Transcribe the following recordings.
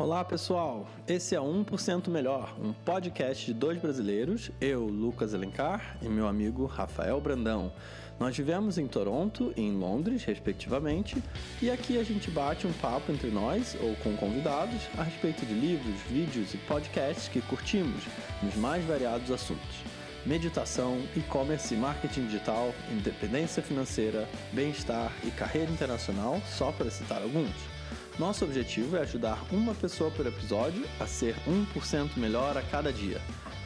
Olá pessoal, esse é 1% Melhor, um podcast de dois brasileiros, eu, Lucas Elencar, e meu amigo Rafael Brandão. Nós vivemos em Toronto e em Londres, respectivamente, e aqui a gente bate um papo entre nós ou com convidados a respeito de livros, vídeos e podcasts que curtimos nos mais variados assuntos. Meditação, e-commerce e marketing digital, independência financeira, bem-estar e carreira internacional, só para citar alguns. Nosso objetivo é ajudar uma pessoa por episódio a ser 1% melhor a cada dia,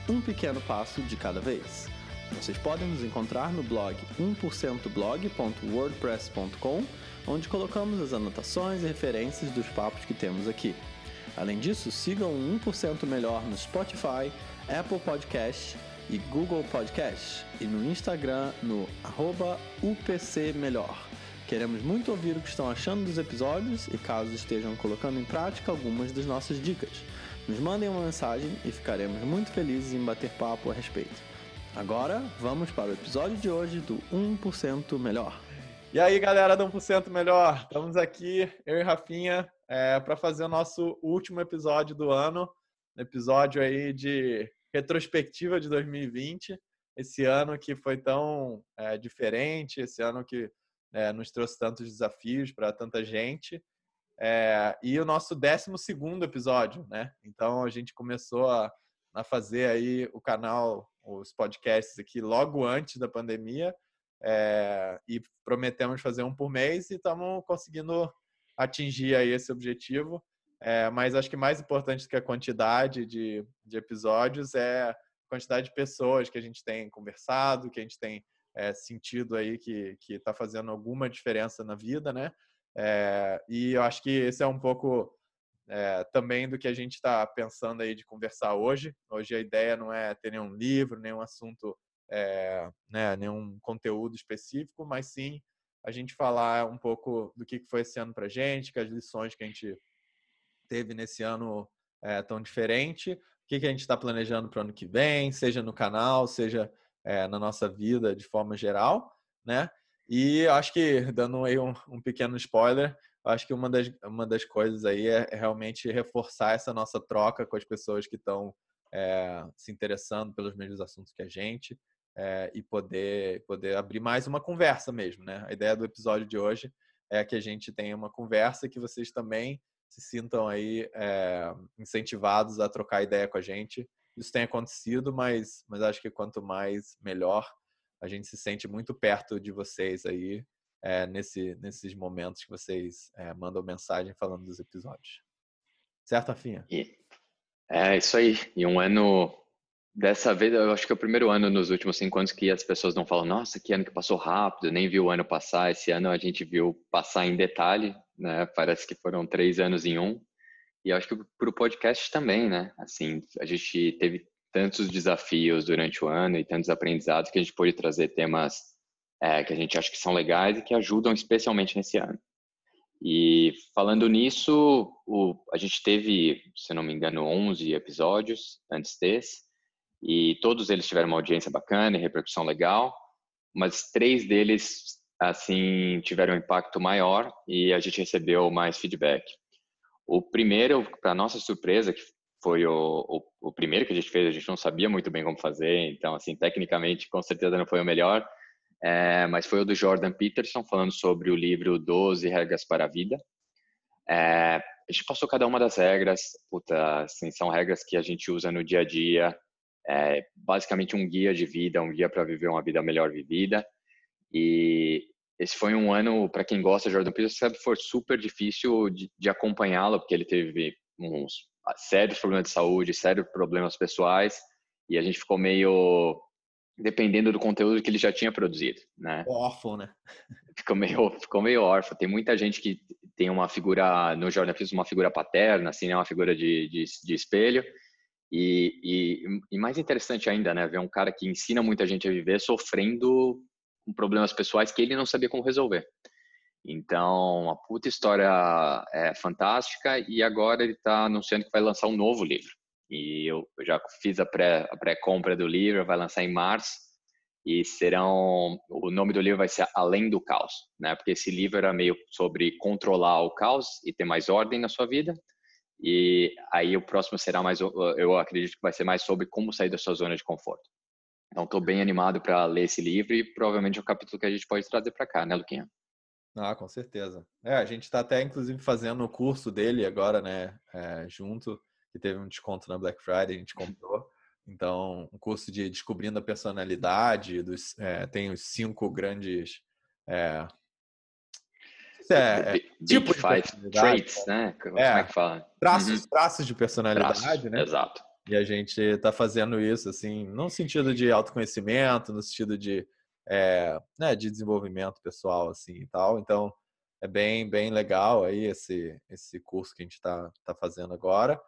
um pequeno passo de cada vez. Vocês podem nos encontrar no blog 1%blog.wordpress.com, onde colocamos as anotações e referências dos papos que temos aqui. Além disso, sigam o 1% Melhor no Spotify, Apple Podcast e Google Podcast e no Instagram no UPCMelhor. Queremos muito ouvir o que estão achando dos episódios e caso estejam colocando em prática algumas das nossas dicas. Nos mandem uma mensagem e ficaremos muito felizes em bater papo a respeito. Agora, vamos para o episódio de hoje do 1% Melhor. E aí, galera do 1% Melhor, estamos aqui, eu e Rafinha, é, para fazer o nosso último episódio do ano, episódio aí de retrospectiva de 2020, esse ano que foi tão é, diferente, esse ano que é, nos trouxe tantos desafios para tanta gente. É, e o nosso 12 episódio, né? Então a gente começou a, a, fazer aí o canal, os podcasts aqui logo antes da pandemia é, e prometemos fazer um por mês e estamos conseguindo atingir aí esse objetivo. É, mas acho que mais importante que a quantidade de, de episódios é a quantidade de pessoas que a gente tem conversado, que a gente tem é, sentido aí que está fazendo alguma diferença na vida, né? É, e eu acho que esse é um pouco é, também do que a gente está pensando aí de conversar hoje. Hoje a ideia não é ter nenhum livro, nenhum assunto, né, nenhum conteúdo específico, mas sim a gente falar um pouco do que foi esse ano para gente, que as lições que a gente teve nesse ano é, tão diferente, o que, que a gente está planejando para o ano que vem, seja no canal, seja é, na nossa vida de forma geral, né? E acho que, dando aí um, um pequeno spoiler, acho que uma das, uma das coisas aí é, é realmente reforçar essa nossa troca com as pessoas que estão é, se interessando pelos mesmos assuntos que a gente é, e poder, poder abrir mais uma conversa mesmo, né? A ideia do episódio de hoje é que a gente tenha uma conversa que vocês também se sintam aí incentivados a trocar ideia com a gente isso tem acontecido, mas, mas acho que quanto mais, melhor. A gente se sente muito perto de vocês aí, é, nesse, nesses momentos que vocês é, mandam mensagem falando dos episódios. Certo, Afinha? É, isso aí. E um ano, dessa vez, eu acho que é o primeiro ano nos últimos cinco anos que as pessoas não falam, nossa, que ano que passou rápido, nem viu o ano passar. Esse ano a gente viu passar em detalhe, né? Parece que foram três anos em um. E acho que para o podcast também, né? Assim, a gente teve tantos desafios durante o ano e tantos aprendizados que a gente pôde trazer temas é, que a gente acha que são legais e que ajudam especialmente nesse ano. E falando nisso, o, a gente teve, se não me engano, 11 episódios antes desse, e todos eles tiveram uma audiência bacana e repercussão legal, mas três deles, assim, tiveram um impacto maior e a gente recebeu mais feedback. O primeiro, para nossa surpresa, que foi o, o, o, primeiro que a gente fez, a gente não sabia muito bem como fazer, então, assim, tecnicamente, com certeza não foi o melhor, é, mas foi o do Jordan Peterson, falando sobre o livro 12 Regras para a Vida. É, a gente passou cada uma das regras, puta, assim, são regras que a gente usa no dia a dia, é basicamente um guia de vida, um guia para viver uma vida melhor vivida. E esse foi um ano, para quem gosta de Jordan Peterson, sabe, foi super difícil de, de acompanhá-lo, porque ele teve uns sérios problemas de saúde, sérios problemas pessoais, e a gente ficou meio dependendo do conteúdo que ele já tinha produzido, né? Órfão, né? Ficou meio, ficou meio órfão. Tem muita gente que tem uma figura, no Jordan Peterson, uma figura paterna, assim, né? uma figura de, de, de espelho, e, e, e, mais interessante ainda, né, ver um cara que ensina muita gente a viver sofrendo com problemas pessoais que ele não sabia como resolver. Então, uma puta história é, fantástica e agora ele está anunciando que vai lançar um novo livro. E eu já fiz a pré-compra pré do livro, vai lançar em março e serão o nome do livro vai ser Além do Caos, né? Porque esse livro era meio sobre controlar o caos e ter mais ordem na sua vida. E aí o próximo será mais, eu acredito que vai ser mais sobre como sair da sua zona de conforto. Então, estou bem animado para ler esse livro e provavelmente é um capítulo que a gente pode trazer para cá, né, Luquinha? Ah, com certeza. É, a gente está até, inclusive, fazendo o curso dele agora, né, é, junto, que teve um desconto na Black Friday, a gente comprou. Então, um curso de Descobrindo a Personalidade, dos, é, tem os cinco grandes é, é, tipo five traits, né? Como é, é que fala? Traços, uhum. traços de personalidade, traços, né? Exato. E a gente está fazendo isso, assim, não no sentido de autoconhecimento, no sentido de, é, né, de desenvolvimento pessoal, assim, e tal. Então, é bem, bem legal aí esse, esse curso que a gente está tá fazendo agora.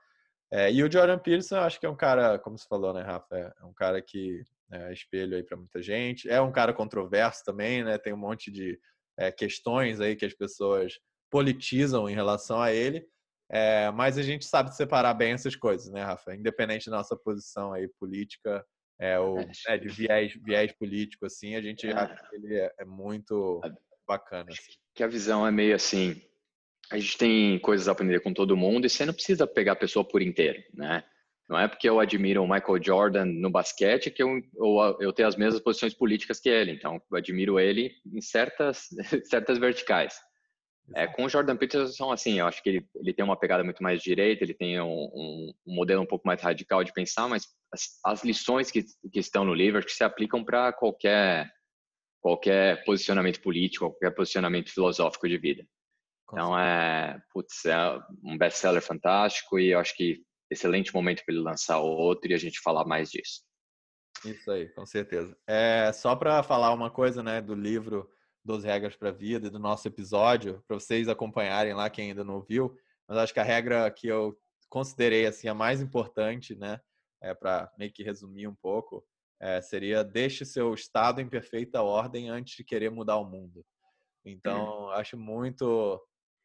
É, e o Jordan Peterson, acho que é um cara, como você falou, né, Rafa? É um cara que é espelho aí para muita gente. É um cara controverso também, né? Tem um monte de é, questões aí que as pessoas politizam em relação a ele. É, mas a gente sabe separar bem essas coisas, né, Rafa? Independente da nossa posição aí política, é, ou é, de viés, viés político, assim, a gente acha que ele é, é muito bacana. Assim. Que a visão é meio assim, a gente tem coisas a aprender com todo mundo e você não precisa pegar a pessoa por inteiro, né? Não é porque eu admiro o Michael Jordan no basquete que eu, eu, eu tenho as mesmas posições políticas que ele. Então, eu admiro ele em certas, certas verticais. É, com o Jordan Peterson, assim, eu acho que ele, ele tem uma pegada muito mais direita, ele tem um, um, um modelo um pouco mais radical de pensar, mas as, as lições que, que estão no livro acho que se aplicam para qualquer, qualquer posicionamento político, qualquer posicionamento filosófico de vida. Então, é, putz, é um best-seller fantástico e eu acho que excelente momento para ele lançar outro e a gente falar mais disso. Isso aí, com certeza. É, só para falar uma coisa, né, do livro 12 Regras para a Vida, do nosso episódio, para vocês acompanharem lá, quem ainda não viu, mas acho que a regra que eu considerei assim a mais importante, né, é para meio que resumir um pouco, é, seria deixe seu estado em perfeita ordem antes de querer mudar o mundo. Então, acho muito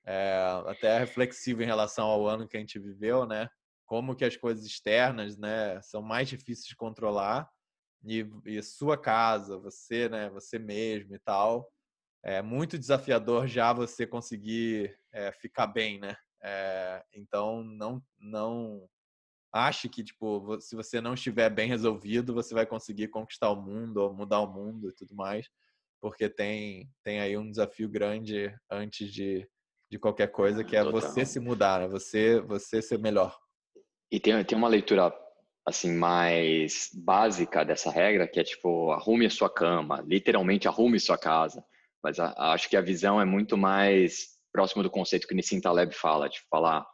é, até reflexivo em relação ao ano que a gente viveu, né? como que as coisas externas, né, são mais difíceis de controlar e, e sua casa, você, né, você mesmo e tal, é muito desafiador já você conseguir é, ficar bem, né? É, então não não ache que tipo se você não estiver bem resolvido você vai conseguir conquistar o mundo ou mudar o mundo e tudo mais, porque tem tem aí um desafio grande antes de, de qualquer coisa que é Total. você se mudar, né? Você você ser melhor. E tem, tem uma leitura assim mais básica dessa regra que é tipo arrume a sua cama, literalmente arrume sua casa. Mas a, acho que a visão é muito mais próximo do conceito que Nissim Taleb fala, de falar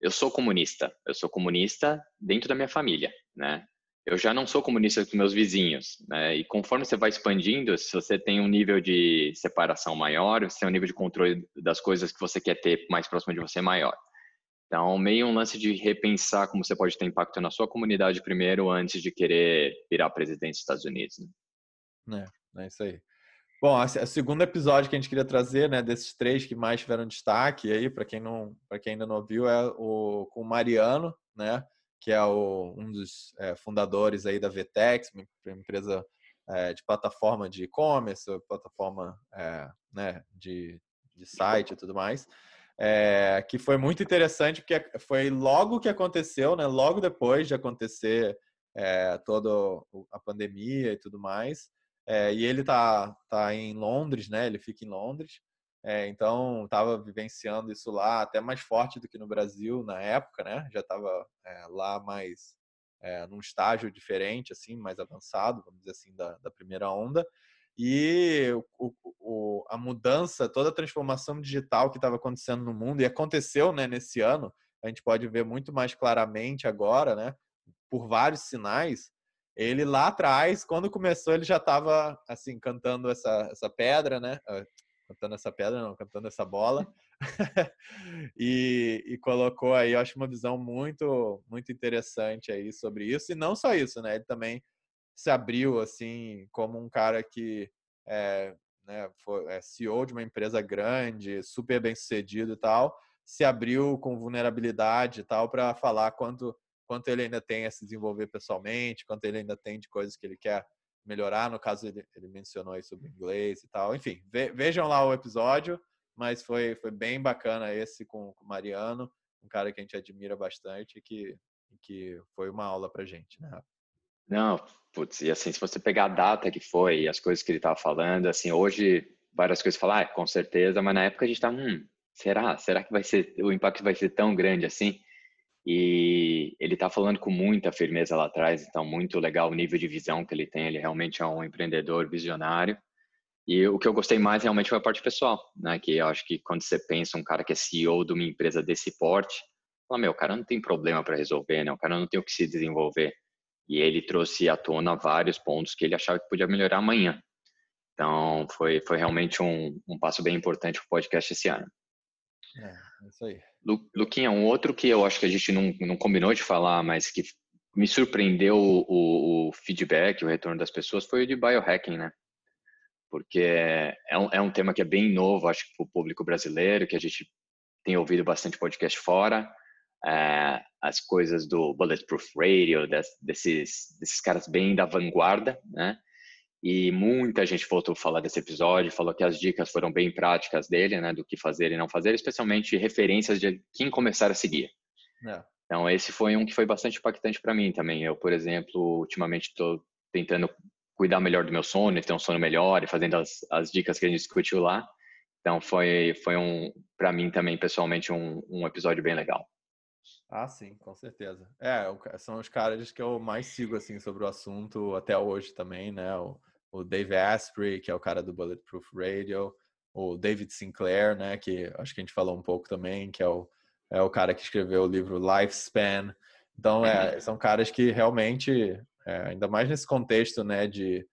eu sou comunista, eu sou comunista dentro da minha família, né? Eu já não sou comunista com meus vizinhos, né? E conforme você vai expandindo, se você tem um nível de separação maior, você tem um nível de controle das coisas que você quer ter mais próximo de você maior. Então, meio um lance de repensar como você pode ter impacto na sua comunidade primeiro, antes de querer virar presidente dos Estados Unidos. Né? É, é isso aí. Bom, o segundo episódio que a gente queria trazer, né, desses três que mais tiveram destaque aí, para quem não, para quem ainda não viu, é o com o Mariano, né, que é o, um dos é, fundadores aí da Vtex, uma empresa é, de plataforma de e-commerce, plataforma é, né, de, de site e tudo mais é, que foi muito interessante porque foi logo que aconteceu, né? Logo depois de acontecer é, toda a pandemia e tudo mais. É, e ele tá, tá em Londres, né? Ele fica em Londres. É, então estava vivenciando isso lá até mais forte do que no Brasil na época, né? Já estava é, lá mais é, num estágio diferente, assim, mais avançado, vamos dizer assim, da, da primeira onda. E o, o, a mudança, toda a transformação digital que estava acontecendo no mundo, e aconteceu né, nesse ano, a gente pode ver muito mais claramente agora, né, por vários sinais. Ele lá atrás, quando começou, ele já estava assim cantando essa, essa pedra, né? Ah, cantando essa pedra, não, cantando essa bola. e, e, colocou aí, eu acho uma visão muito muito interessante aí sobre isso. E não só isso, né? Ele também se abriu assim como um cara que é, né, foi, é CEO de uma empresa grande, super bem sucedido e tal, se abriu com vulnerabilidade e tal para falar quanto quanto ele ainda tem a se desenvolver pessoalmente, quanto ele ainda tem de coisas que ele quer melhorar. No caso, ele, ele mencionou aí sobre inglês e tal. Enfim, ve, vejam lá o episódio, mas foi, foi bem bacana esse com o Mariano. um cara que a gente admira bastante e que, que foi uma aula pra gente, né? Não, putz, e assim, se você pegar a data que foi, as coisas que ele estava falando, assim, hoje várias coisas falar, ah, com certeza, mas na época a gente tá, hum, será? Será que vai ser, o impacto vai ser tão grande assim? E ele tá falando com muita firmeza lá atrás, então muito legal o nível de visão que ele tem, ele realmente é um empreendedor visionário. E o que eu gostei mais realmente foi a parte pessoal, né? Que eu acho que quando você pensa um cara que é CEO de uma empresa desse porte, fala, meu, o cara não tem problema para resolver, né? O cara não tem o que se desenvolver. E ele trouxe à tona vários pontos que ele achava que podia melhorar amanhã. Então, foi, foi realmente um, um passo bem importante para o podcast esse ano. É, é isso aí. Lu, Luquinha, um outro que eu acho que a gente não, não combinou de falar, mas que me surpreendeu o, o feedback, o retorno das pessoas, foi o de biohacking, né? Porque é um, é um tema que é bem novo, acho que para o público brasileiro, que a gente tem ouvido bastante podcast fora, é, as coisas do Bulletproof Radio, des, desses, desses caras bem da vanguarda, né? E muita gente voltou a falar desse episódio, falou que as dicas foram bem práticas dele, né? Do que fazer e não fazer, especialmente referências de quem começar a seguir. É. Então, esse foi um que foi bastante impactante para mim também. Eu, por exemplo, ultimamente estou tentando cuidar melhor do meu sono, ter um sono melhor e fazendo as, as dicas que a gente discutiu lá. Então, foi, foi um, para mim também, pessoalmente, um, um episódio bem legal. Ah, sim, com certeza. É, são os caras que eu mais sigo, assim, sobre o assunto até hoje também, né? O, o Dave Asprey, que é o cara do Bulletproof Radio, o David Sinclair, né? Que acho que a gente falou um pouco também, que é o, é o cara que escreveu o livro Lifespan. Então, é, uhum. são caras que realmente, é, ainda mais nesse contexto, né? De,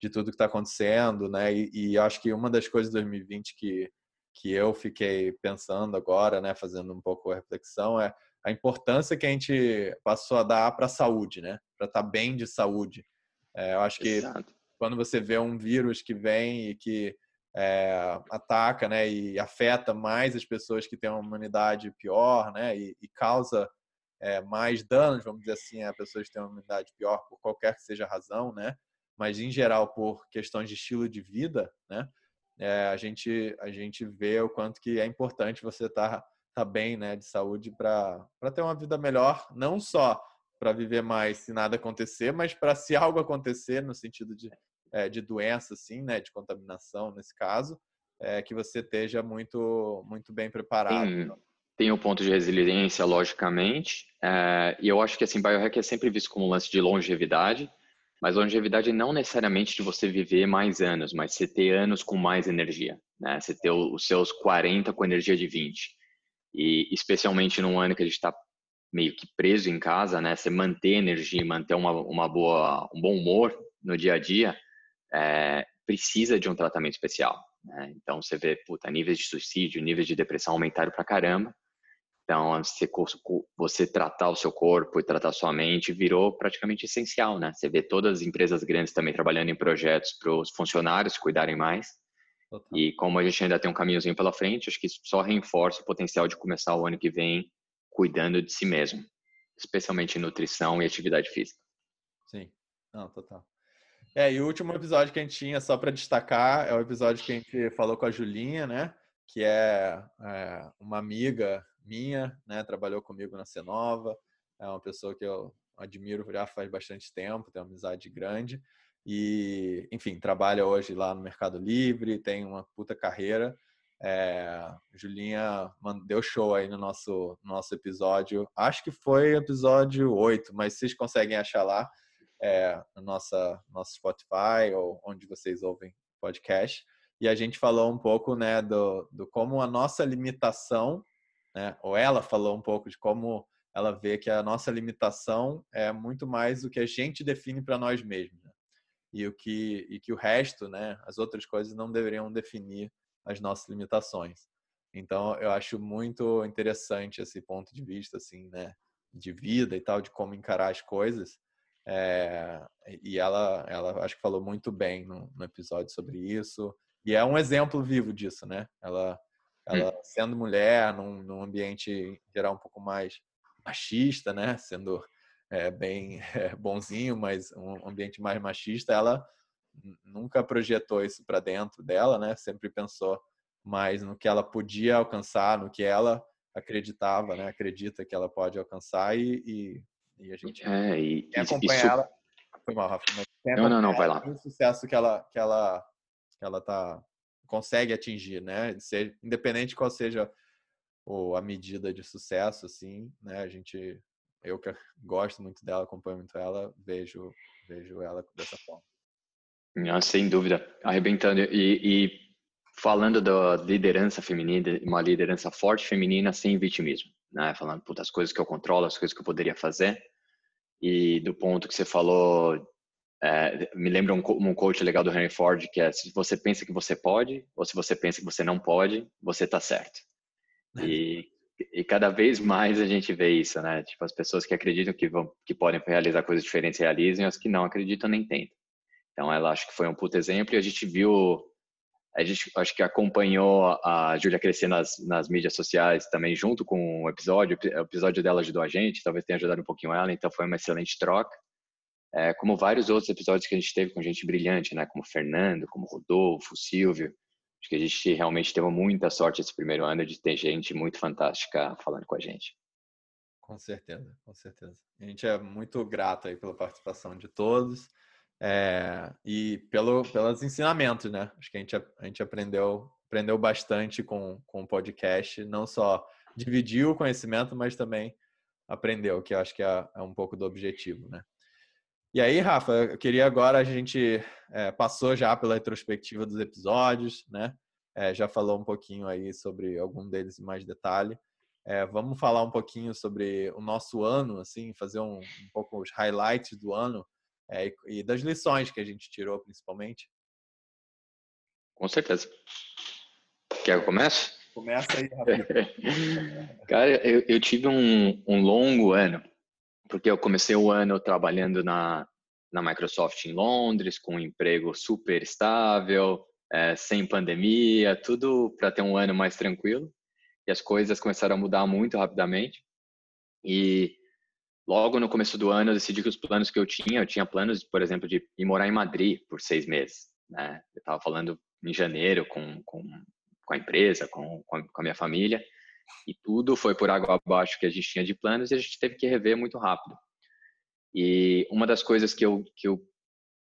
de tudo que está acontecendo, né? E, e acho que uma das coisas de 2020 que, que eu fiquei pensando agora, né? Fazendo um pouco a reflexão é a importância que a gente passou a dar para a saúde, né? Para estar tá bem de saúde. É, eu acho que Exato. Quando você vê um vírus que vem e que é, ataca, né, e afeta mais as pessoas que têm uma imunidade pior, né, e, e causa é, mais danos, vamos dizer assim, a pessoas que têm uma imunidade pior por qualquer que seja a razão, né, mas em geral por questões de estilo de vida, né, é, a gente a gente vê o quanto que é importante você estar tá tá bem, né, de saúde para ter uma vida melhor, não só para viver mais se nada acontecer, mas para se algo acontecer no sentido de, é, de doença, assim, né, de contaminação nesse caso, é, que você esteja muito muito bem preparado. Tem, tem o ponto de resiliência, logicamente, é, e eu acho que assim biohack é sempre visto como um lance de longevidade, mas longevidade não necessariamente de você viver mais anos, mas você ter anos com mais energia, né? Você ter os seus 40 com energia de 20. E especialmente num ano que a gente está meio que preso em casa, né? Você manter energia, manter uma, uma boa, um bom humor no dia a dia, é, precisa de um tratamento especial. Né? Então você vê, puta, níveis de suicídio, níveis de depressão aumentaram pra caramba. Então você, você tratar o seu corpo e tratar a sua mente virou praticamente essencial, né? Você vê todas as empresas grandes também trabalhando em projetos para os funcionários cuidarem mais. Total. E como a gente ainda tem um caminhozinho pela frente, acho que isso só reforça o potencial de começar o ano que vem cuidando de si mesmo, especialmente em nutrição e atividade física. Sim, não, total. É, e o último episódio que a gente tinha, só para destacar, é o episódio que a gente falou com a Julinha, né? Que é, é uma amiga minha, né? Trabalhou comigo na Cenova, é uma pessoa que eu admiro já faz bastante tempo, tem uma amizade grande e, enfim, trabalha hoje lá no Mercado Livre, tem uma puta carreira. É, Julinha deu show aí no nosso, nosso episódio. Acho que foi episódio 8, mas vocês conseguem achar lá é, no nossa, nosso Spotify ou onde vocês ouvem podcast. E a gente falou um pouco né, do, do como a nossa limitação, né, ou ela falou um pouco de como ela vê que a nossa limitação é muito mais do que a gente define para nós mesmos. Né? e o que e que o resto, né, as outras coisas não deveriam definir as nossas limitações. Então, eu acho muito interessante esse ponto de vista, assim, né, de vida e tal, de como encarar as coisas. É, e ela, ela acho que falou muito bem no, no, episódio sobre isso. E é um exemplo vivo disso, né? Ela, ela hum. sendo mulher, num, num ambiente geral um pouco mais machista, né? Sendo é, bem é, bonzinho, mas um ambiente mais machista, ela nunca projetou isso para dentro dela, né? Sempre pensou mais no que ela podia alcançar, no que ela acreditava, né? Acredita que ela pode alcançar e, e, e a gente é, e, acompanha isso... ela. Foi mal, Rafa. não, não, não, vai lá. O sucesso que ela, que ela, que ela tá consegue atingir, né? Ser, independente qual seja o, a medida de sucesso, assim, né? A gente, eu que gosto muito dela, acompanho muito ela, vejo, vejo ela dessa forma. Não, sem dúvida, arrebentando. E, e falando da liderança feminina, uma liderança forte feminina sem vitimismo, né? Falando, puta, as coisas que eu controlo, as coisas que eu poderia fazer. E do ponto que você falou, é, me lembra um, um coach legal do Henry Ford, que é se você pensa que você pode, ou se você pensa que você não pode, você tá certo. E, e cada vez mais a gente vê isso, né? Tipo, as pessoas que acreditam que, vão, que podem realizar coisas diferentes realizam, e as que não acreditam nem tentam. Então, ela acho que foi um puto exemplo e a gente viu, a gente acho que acompanhou a Júlia crescer nas, nas mídias sociais também junto com o episódio, o episódio dela ajudou a gente, talvez tenha ajudado um pouquinho ela, então foi uma excelente troca. É, como vários outros episódios que a gente teve com gente brilhante, né? Como Fernando, como Rodolfo, Silvio. Acho que a gente realmente teve muita sorte esse primeiro ano de ter gente muito fantástica falando com a gente. Com certeza, com certeza. A gente é muito grato aí pela participação de todos. É, e pelo, pelos ensinamentos, né? Acho que a gente, a gente aprendeu, aprendeu bastante com, com o podcast, não só dividiu o conhecimento, mas também aprendeu, que eu acho que é, é, um pouco do objetivo, né? E aí, Rafa, eu queria agora a gente é, passou já pela retrospectiva dos episódios, né? É, já falou um pouquinho aí sobre algum deles em mais detalhe. É, vamos falar um pouquinho sobre o nosso ano, assim, fazer um, um pouco os highlights do ano é, e, das lições que a gente tirou, principalmente. Com certeza. Quer que eu comece? Começa aí, Cara, eu, eu tive um, um, longo ano, porque eu comecei o ano trabalhando na, na Microsoft em Londres, com um emprego super estável, é, sem pandemia, tudo para ter um ano mais tranquilo. E as coisas começaram a mudar muito rapidamente. E logo no começo do ano eu decidi que os planos que eu tinha, eu tinha planos, por exemplo, de ir morar em Madrid por seis meses. Né? Eu estava falando em janeiro com, com, com a empresa, com, com a minha família, e tudo foi por água abaixo que a gente tinha de planos e a gente teve que rever muito rápido. E uma das coisas que eu, que eu,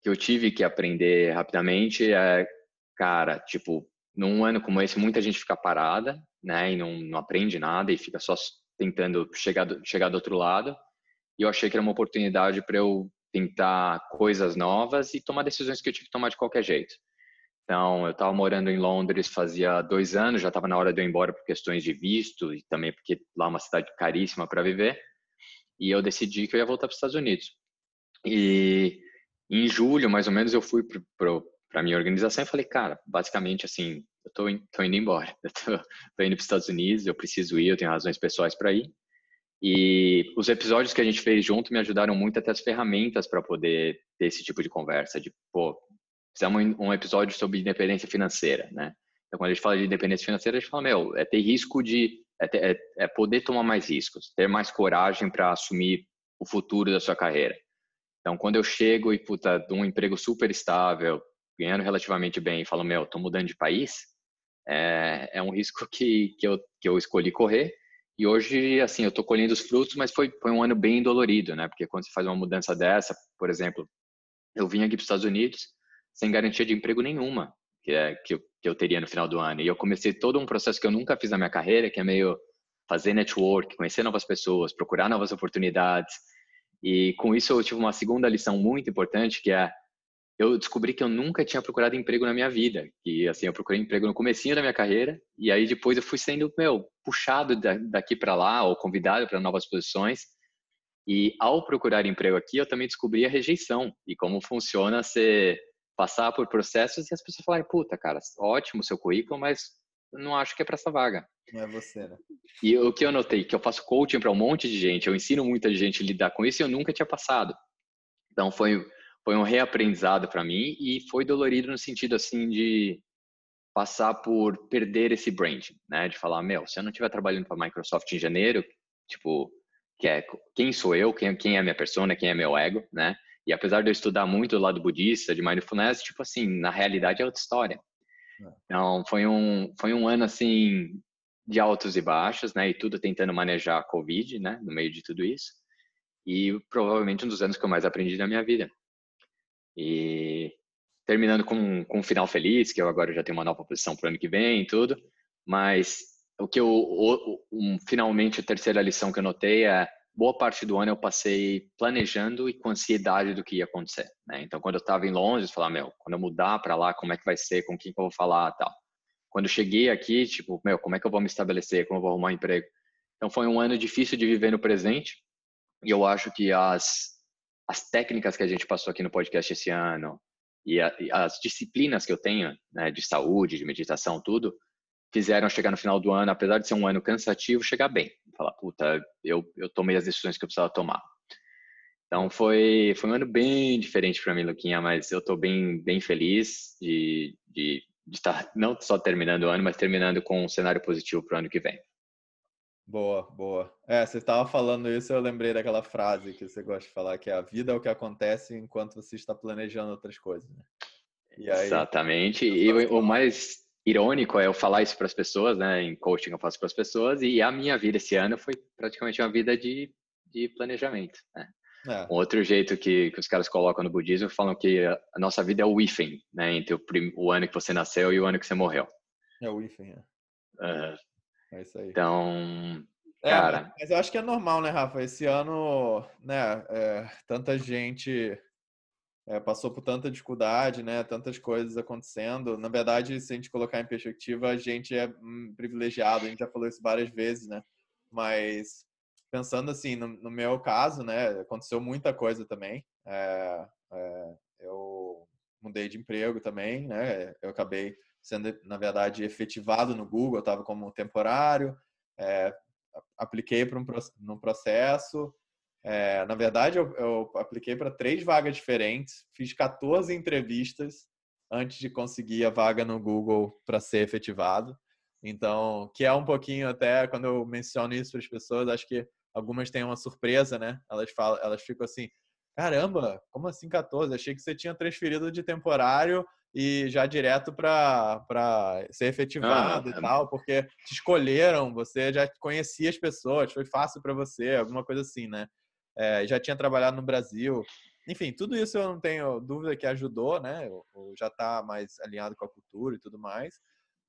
que eu tive que aprender rapidamente é, cara, tipo, num ano como esse, muita gente fica parada, né, e não, não aprende nada e fica só tentando chegar do, chegar do outro lado e eu achei que era uma oportunidade para eu tentar coisas novas e tomar decisões que eu tive que tomar de qualquer jeito. Então, eu estava morando em Londres fazia dois anos, já estava na hora de eu ir embora por questões de visto e também porque lá é uma cidade caríssima para viver. E eu decidi que eu ia voltar para os Estados Unidos. E em julho, mais ou menos, eu fui para a minha organização e falei, cara, basicamente assim, eu estou indo embora. Eu estou indo para os Estados Unidos, eu preciso ir, eu tenho razões pessoais para ir. E os episódios que a gente fez junto me ajudaram muito a ter as ferramentas para poder ter esse tipo de conversa, de, pô, fizemos um episódio sobre independência financeira, né? Então, quando a gente fala de independência financeira, a gente fala, meu, é ter risco de, é, ter, é, é poder tomar mais riscos, ter mais coragem para assumir o futuro da sua carreira. Então, quando eu chego e, puta, de um emprego super estável, ganhando relativamente bem, e falo, meu, tô mudando de país, é, é um risco que, que, eu, que eu escolhi correr, e hoje, assim, eu estou colhendo os frutos, mas foi, foi um ano bem dolorido, né? Porque quando você faz uma mudança dessa, por exemplo, eu vim aqui para os Estados Unidos sem garantia de emprego nenhuma, que, é, que, eu, que eu teria no final do ano. E eu comecei todo um processo que eu nunca fiz na minha carreira, que é meio fazer network, conhecer novas pessoas, procurar novas oportunidades. E com isso eu tive uma segunda lição muito importante, que é eu descobri que eu nunca tinha procurado emprego na minha vida. E assim, eu procurei emprego no comecinho da minha carreira e aí depois eu fui sendo, meu, puxado daqui para lá ou convidado para novas posições. E ao procurar emprego aqui, eu também descobri a rejeição e como funciona você passar por processos e as pessoas falarem, puta, cara, ótimo seu currículo, mas não acho que é para essa vaga. Não é você, né? E o que eu notei, que eu faço coaching para um monte de gente, eu ensino muita gente a lidar com isso e eu nunca tinha passado. Então foi foi um reaprendizado para mim e foi dolorido no sentido assim de passar por perder esse brand, né? De falar, meu, se eu não estiver trabalhando para a Microsoft em janeiro, tipo, que é, quem sou eu, quem, quem é a minha persona, quem é meu ego, né? E apesar de eu estudar muito do lado budista, de mindfulness, tipo assim, na realidade é outra história. É. Então, foi um, foi um ano, assim, de altos e baixos, né? E tudo tentando manejar a Covid, né? No meio de tudo isso. E provavelmente um dos anos que eu mais aprendi na minha vida. E terminando com, com um final feliz, que eu agora já tenho uma nova posição para o ano que vem e tudo. Mas o que eu, o, um, finalmente, a terceira lição que eu notei é boa parte do ano eu passei planejando e com ansiedade do que ia acontecer. Né? Então, quando eu estava em Londres, eu falava, meu, quando eu mudar para lá, como é que vai ser, com quem que eu vou falar tal. Quando eu cheguei aqui, tipo, meu, como é que eu vou me estabelecer, como eu vou arrumar um emprego. Então, foi um ano difícil de viver no presente e eu acho que as, as técnicas que a gente passou aqui no podcast esse ano e, a, e as disciplinas que eu tenho, né, de saúde, de meditação, tudo, fizeram chegar no final do ano, apesar de ser um ano cansativo, chegar bem. Falar, puta, eu, eu tomei as decisões que eu precisava tomar. Então foi, foi um ano bem diferente para mim, Luquinha, mas eu estou bem, bem feliz de, de, de estar não só terminando o ano, mas terminando com um cenário positivo para o ano que vem. Boa, boa. É, você estava falando isso, eu lembrei daquela frase que você gosta de falar, que é a vida é o que acontece enquanto você está planejando outras coisas. Né? Aí, Exatamente. E o mais irônico é eu falar isso para as pessoas, né? Em coaching eu faço para as pessoas e a minha vida esse ano foi praticamente uma vida de, de planejamento. Né? É. Um outro jeito que, que os caras colocam no budismo falam que a nossa vida é o wifing, né? Entre o, prim, o ano que você nasceu e o ano que você morreu. É o wifing, é. Uh, é isso aí. Então, é, cara... mas eu acho que é normal, né, Rafa? Esse ano, né, é, tanta gente é, passou por tanta dificuldade, né? Tantas coisas acontecendo. Na verdade, se a gente colocar em perspectiva, a gente é hum, privilegiado. A gente já falou isso várias vezes, né? Mas pensando assim, no, no meu caso, né? Aconteceu muita coisa também. É, é, eu mudei de emprego também, né? Eu acabei sendo, na verdade, efetivado no Google. Eu estava como temporário. É, apliquei para um no processo é, na verdade, eu, eu apliquei para três vagas diferentes, fiz 14 entrevistas antes de conseguir a vaga no Google para ser efetivado. Então, que é um pouquinho até quando eu menciono isso para as pessoas, acho que algumas têm uma surpresa, né? Elas falam, elas ficam assim: "Caramba, como assim 14? Achei que você tinha transferido de temporário e já direto para ser efetivado ah, e tal, porque te escolheram, você já conhecia as pessoas, foi fácil para você, alguma coisa assim, né? é, já tinha trabalhado no Brasil. Enfim, tudo isso eu não tenho dúvida que ajudou, né? Eu, eu já está mais alinhado com a cultura e tudo mais.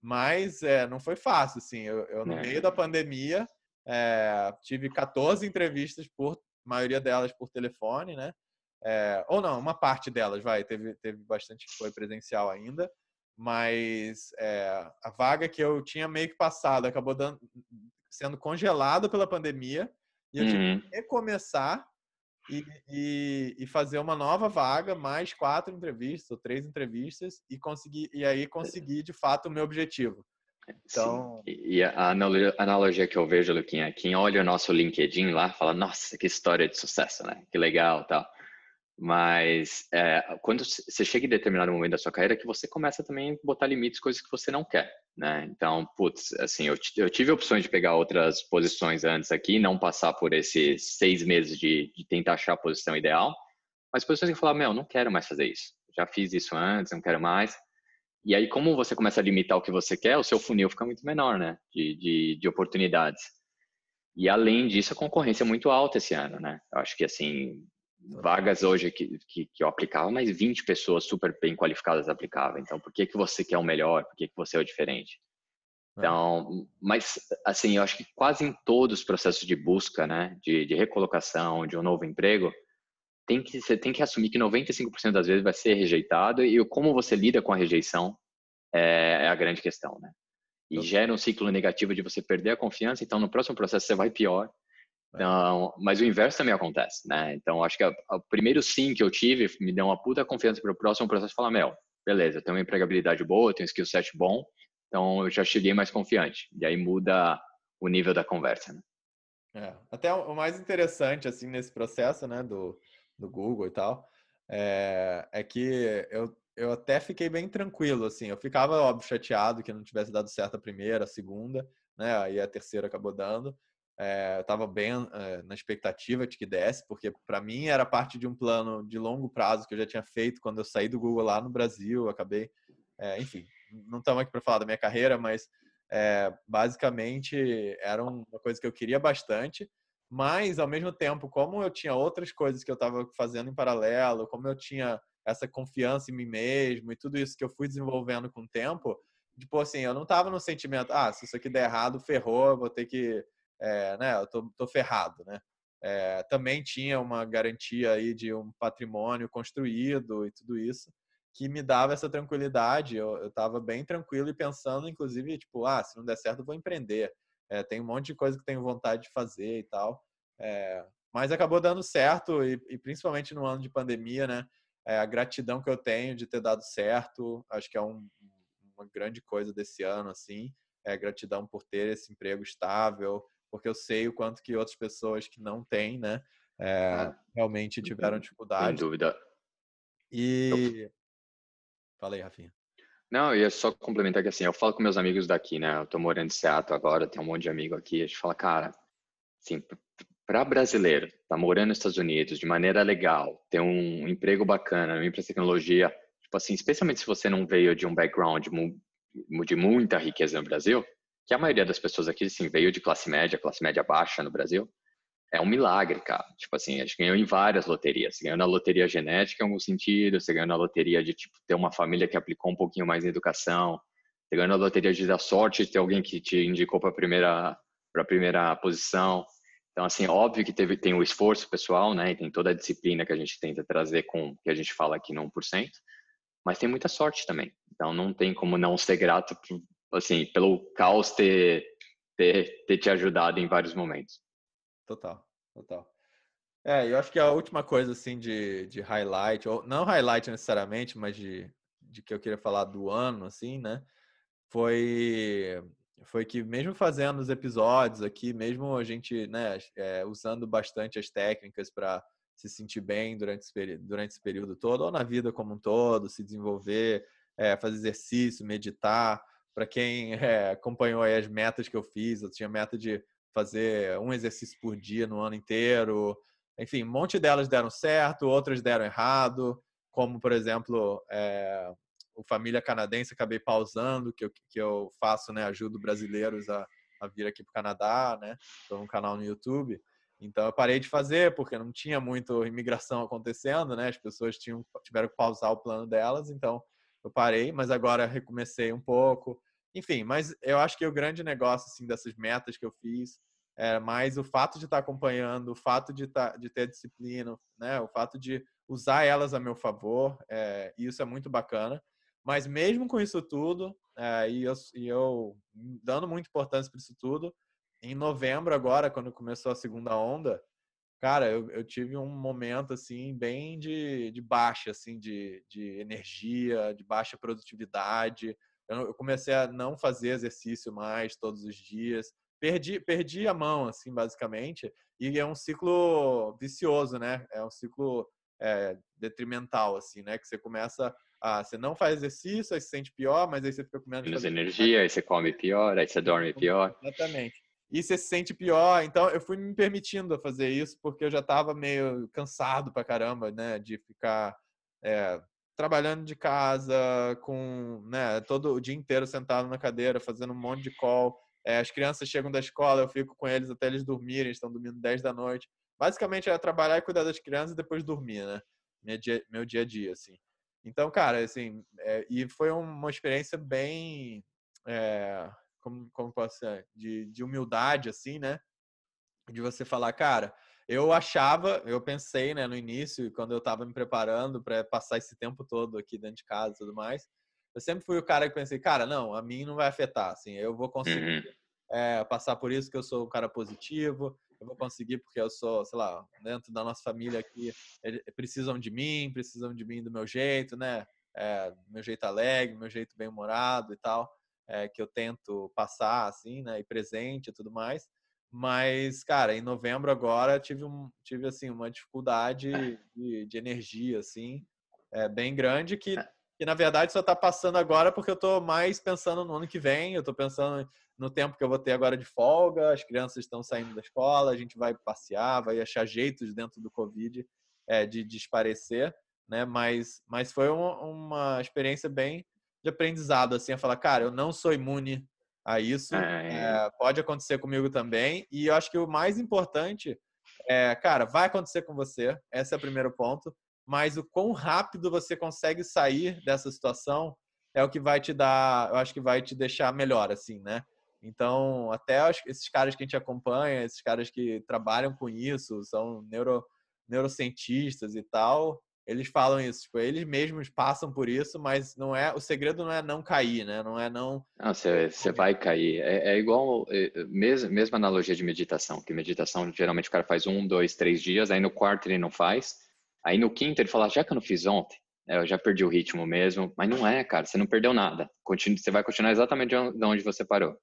Mas é, não foi fácil, assim. Eu, eu no é. meio da pandemia, é, tive 14 entrevistas, por maioria delas por telefone, né? É, ou não, uma parte delas, vai, teve, teve bastante que foi presencial ainda, mas é, a vaga que eu tinha meio que passado acabou dando, sendo congelada pela pandemia e eu uhum. tive que recomeçar e, e, e, fazer uma nova vaga, mais quatro entrevistas ou três entrevistas e conseguir e aí conseguir de fato o meu objetivo. Então, Sim. e a analogia que eu vejo, Luquinha, quem olha o nosso LinkedIn lá fala, nossa, que história de sucesso, né? Que legal, tal. Mas é, quando você chega em determinado momento da sua carreira, que você começa também a botar limites, coisas que você não quer, né? Então, putz, assim, eu, eu tive opções de pegar outras posições antes aqui, não passar por esses seis meses de, de tentar achar a posição ideal, mas posições que falar, meu, não quero mais fazer isso. Já fiz isso antes, não quero mais. E aí, como você começa a limitar o que você quer, o seu funil fica muito menor, né? De, de, de oportunidades. E além disso, a concorrência é muito alta esse ano, né? Eu acho que, assim, vagas hoje que, que, que, eu aplicava, mas 20 pessoas super bem qualificadas aplicavam. Então, por que, que você quer o melhor? Por que, que você é o diferente? É. Então, mas, assim, eu acho que quase em todos os processos de busca, né, de, de recolocação, de um novo emprego, tem que, você tem que assumir que 95% das vezes vai ser rejeitado e como você lida com a rejeição é, é a grande questão, né? E gera um ciclo negativo de você perder a confiança, então no próximo processo você vai pior então, mas o inverso também acontece, né? Então, acho que o primeiro sim que eu tive me deu uma puta confiança para o próximo processo falar, meu, beleza, eu tenho uma empregabilidade boa, eu tenho um skill set bom, então eu já cheguei mais confiante. E aí muda o nível da conversa, né? É, até o mais interessante, assim, nesse processo, né, do, do Google e tal, é, é que eu, eu até fiquei bem tranquilo, assim, eu ficava, óbvio, chateado que não tivesse dado certo a primeira, a segunda, né, aí a terceira acabou dando, é, eu estava bem é, na expectativa de que desse, porque para mim era parte de um plano de longo prazo que eu já tinha feito quando eu saí do Google lá no Brasil. acabei, é, enfim, não estamos aqui para falar da minha carreira, mas é, basicamente era uma coisa que eu queria bastante, mas ao mesmo tempo, como eu tinha outras coisas que eu estava fazendo em paralelo, como eu tinha essa confiança em mim mesmo e tudo isso que eu fui desenvolvendo com o tempo, tipo assim, eu não estava no sentimento, ah, se isso aqui der errado, ferrou, vou ter que, é, né, eu tô, tô ferrado, né? É, também tinha uma garantia aí de um patrimônio construído e tudo isso que me dava essa tranquilidade. Eu estava bem tranquilo e pensando, inclusive, tipo, ah, se não der certo, eu vou empreender. É, tem um monte de coisa que tenho vontade de fazer e tal. É, mas acabou dando certo e, e, principalmente no ano de pandemia, né? É, a gratidão que eu tenho de ter dado certo, acho que é um, uma grande coisa desse ano, assim. É gratidão por ter esse emprego estável, porque eu sei o quanto que outras pessoas que não têm, né? É, realmente tiveram dificuldade. Sem dúvida. E Falei, Rafinha. Não, eu ia só complementar que assim, eu falo com meus amigos daqui, né? Eu tô morando em Seattle agora, tem um monte de amigo aqui. A gente fala, cara, assim, para brasileiro, tá morando nos Estados Unidos de maneira legal, ter um emprego bacana, uma empresa de tecnologia, tipo assim, especialmente se você não veio de um background de muita riqueza no Brasil, que a maioria das pessoas aqui, assim, veio de classe média, classe média baixa no Brasil, é um milagre, cara. Tipo assim, a gente ganhou em várias loterias. Você ganhou na loteria genética em algum sentido, você ganhou na loteria de tipo, ter uma família que aplicou um pouquinho mais em educação, você ganhou na loteria de dar sorte de ter alguém que te indicou para a primeira, pra primeira posição. Então, assim, óbvio que teve, tem o esforço pessoal, né? E tem toda a disciplina que a gente tenta trazer com que a gente fala aqui no 1%, mas tem muita sorte também. Então, não tem como não ser grato, assim, pelo caos ter, ter, ter te ajudado em vários momentos. Total, total. É, eu acho que a última coisa, assim, de, de highlight, ou não highlight necessariamente, mas de, de que eu queria falar do ano, assim, né? Foi, foi que mesmo fazendo os episódios aqui, mesmo a gente, né, é, usando bastante as técnicas para se sentir bem durante esse, durante esse período todo, ou na vida como um todo, se desenvolver, é, fazer exercício, meditar. Para quem é, acompanhou as metas que eu fiz, eu tinha meta de fazer um exercício por dia no ano inteiro. Enfim, um monte delas deram certo, outras deram errado, como, por exemplo, é, o Família Canadense, acabei pausando, que eu, que eu faço, né, ajudo brasileiros a, a vir aqui para o Canadá, né, estou um canal no YouTube. Então eu parei de fazer porque não tinha muito imigração acontecendo, né? As pessoas tinham tiveram que pausar o plano delas, então eu parei, mas agora recomecei um pouco. Enfim, mas eu acho que o grande negócio assim dessas metas que eu fiz é mais o fato de estar acompanhando, o fato de, estar, de ter disciplina, né? O fato de usar elas a meu favor, é, isso é muito bacana. Mas mesmo com isso tudo, é, e, eu, e eu dando muita importância para isso tudo, em novembro agora, quando começou a segunda onda, cara, eu, eu tive um momento assim bem de, de baixa, assim, de, de energia, de baixa produtividade eu comecei a não fazer exercício mais todos os dias. Perdi, perdi a mão, assim, basicamente. E é um ciclo vicioso, né? É um ciclo é, detrimental, assim, né? Que você começa a... Você não faz exercício, aí se sente pior, mas aí você fica comendo... Menos energia, aí você come pior, aí você dorme pior. Exatamente. E você se sente pior. Então, eu fui me permitindo fazer isso, porque eu já estava meio cansado pra caramba, né? De ficar... É, trabalhando de casa, com né, todo o dia inteiro sentado na cadeira, fazendo um monte de call. É, as crianças chegam da escola, eu fico com eles até eles dormirem, estão dormindo 10 da noite. Basicamente é trabalhar e cuidar das crianças e depois dormir, né? Meu dia, meu dia a dia, assim. Então, cara, assim, é, e foi uma experiência bem, é, como, como posso ser, de, de humildade, assim, né? De você falar, cara, eu achava, eu pensei, né, no início, quando eu estava me preparando para passar esse tempo todo aqui dentro de casa e tudo mais, eu sempre fui o cara que pensei, cara, não, a mim não vai afetar, assim, eu vou conseguir uhum. é, passar por isso que eu sou um cara positivo, eu vou conseguir porque eu sou, sei lá, dentro da nossa família aqui, eles precisam de mim, precisam de mim do meu jeito, né, é, meu jeito alegre, meu jeito bem-humorado e tal, é, que eu tento passar, assim, né, e presente e tudo mais. Mas, cara, em novembro agora tive, um, tive assim, uma dificuldade de, de energia, assim, é, bem grande, que, é. que na verdade só está passando agora porque eu estou mais pensando no ano que vem, eu estou pensando no tempo que eu vou ter agora de folga, as crianças estão saindo da escola, a gente vai passear, vai achar jeitos dentro do Covid é, de desaparecer, né? Mas, mas foi uma, uma experiência bem de aprendizado, assim, a falar, cara, eu não sou imune a isso. É... É, pode acontecer comigo também. E eu acho que o mais importante é, cara, vai acontecer com você. Esse é o primeiro ponto. Mas o quão rápido você consegue sair dessa situação é o que vai te dar, eu acho que vai te deixar melhor, assim, né? Então, até esses caras que a gente acompanha, esses caras que trabalham com isso, são neuro, neurocientistas e tal, eles falam isso, tipo, eles mesmos passam por isso, mas não é, o segredo não é não cair, né? Não é não. Não, você, vai cair. É, é igual, é, mesma, mesma analogia de meditação, que meditação geralmente o cara faz um, dois, três dias, aí no quarto ele não faz, aí no quinto ele fala, já que eu não fiz ontem, é, eu já perdi o ritmo mesmo, mas não é, cara, você não perdeu nada. Continua, você vai continuar exatamente de onde você parou.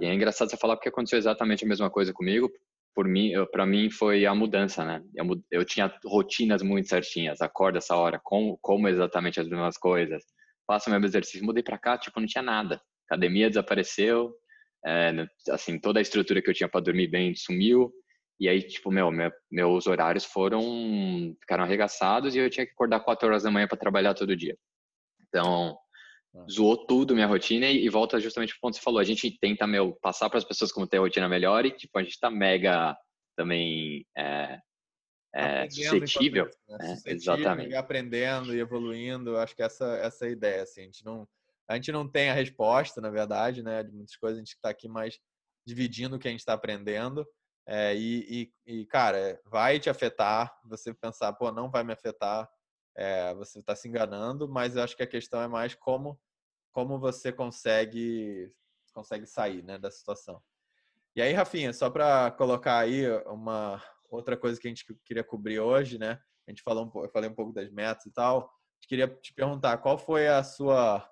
E é engraçado você falar porque aconteceu exatamente a mesma coisa comigo. Por mim, para mim foi a mudança, né? Eu, eu, tinha rotinas muito certinhas. Acorda essa hora, como, como exatamente as mesmas coisas. Faço o mesmo exercício. Mudei para cá, tipo, não tinha nada. Academia desapareceu. É, assim, toda a estrutura que eu tinha para dormir bem sumiu. E aí, tipo, meu, meu, meus horários foram ficaram arregaçados e eu tinha que acordar 4 horas da manhã para trabalhar todo dia. Então. Zoou tudo minha rotina e, e volta justamente pro ponto que você falou. A gente tenta, meu, passar para as pessoas como ter a rotina melhor e, tipo, a gente tá mega também é, é, suscetível. Né? né? suscetível. Exatamente. E aprendendo e evoluindo. Acho que essa, essa é a ideia, assim. A gente não, a gente não tem a resposta, na verdade, né? De muitas coisas a gente está aqui mais dividindo o que a gente está aprendendo. É, e, e, e, cara, vai te afetar. Você pensar, pô, não vai me afetar. É, você está se enganando, mas eu acho que a questão é mais como, como você consegue, consegue sair né, da situação. E aí, Rafinha, só para colocar aí uma outra coisa que a gente queria cobrir hoje, né? A gente falou um, eu falei um pouco das metas e tal. Queria te perguntar qual foi a sua